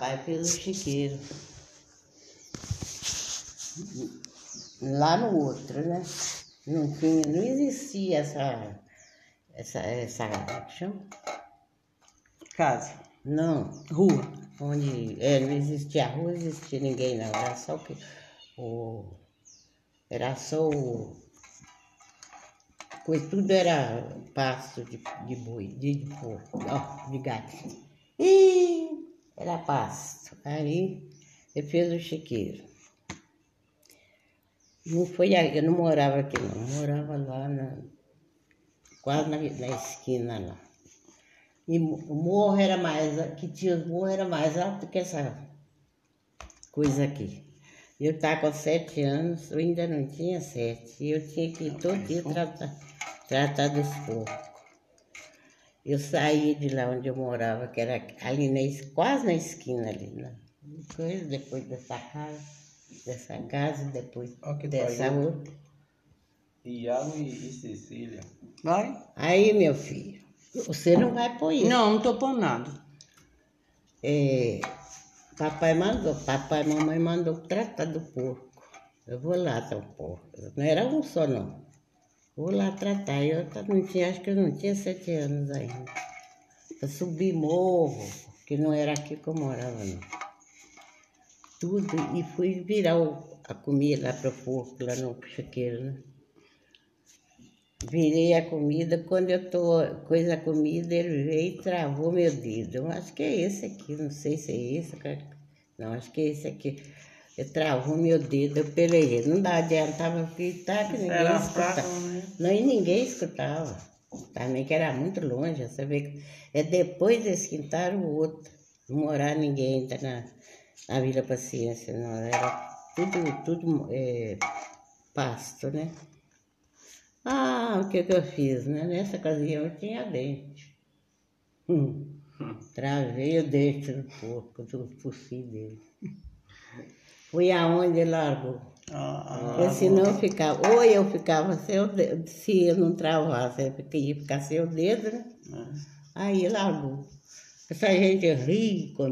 papai fez o chiqueiro. Lá no outro, né? Não tinha, não existia essa, essa, essa, chama? Casa. Não, Rua. onde, é, não existia rua, não existia ninguém não, era só o que, o, era só o, coisa, tudo era pasto de, de boi, de, de porco, ó, de gato. Ih, era pasto. Aí, ele fez o chiqueiro. Não foi, aí, eu não morava aqui não, eu morava lá na, quase na, na esquina lá. E o morro era mais, que tinha os morros era mais alto que essa coisa aqui. Eu estava com sete anos, eu ainda não tinha sete, e eu tinha que ir todo dia tratar, tratar dos porcos. Eu saí de lá onde eu morava, que era ali na, quase na esquina ali, né? Coisa, depois dessa casa, dessa casa, depois Ó que dessa pariu. outra. Iago e, e Cecília. Vai? Aí, meu filho, você não vai pôr isso. Não, não tô pondo nada. É, papai mandou, papai e mamãe mandou tratar do porco. Eu vou lá tratar o porco. Não era um só, não. Vou lá tratar. Eu não tinha, acho que eu não tinha sete anos ainda. Eu subi morro, que não era aqui que eu morava, não. Tudo, e fui virar o- a comida lá para o porco, lá no chiqueiro, né? Virei a comida, quando eu tô coisa a comida, ele veio e travou meu dedo. Eu acho que é esse aqui, não sei se é esse. cara. Não, acho que é esse aqui. Ele travou meu dedo, eu pelejei. Não dá adiantava gritar que ninguém Era escutava. fraco, né? Não, e ninguém escutava. Também que era muito longe, você vê que é depois desse quintal o outro. Não morar ninguém ainda na, na Vila Paciência, não. Era tudo, tudo é, pasto, né? Ah, o que que eu fiz, né? Nessa ocasião eu tinha dente. Hum. Travei o dente do porco, do focinho dele. Fui aonde largou. Ah, Porque senão eu ficava, ou eu ficava sem o dedo, se eu não travasse, eu fiquei- ia ficar sem o dedo, né? ah, é. Aí largou. Essa gente ri quando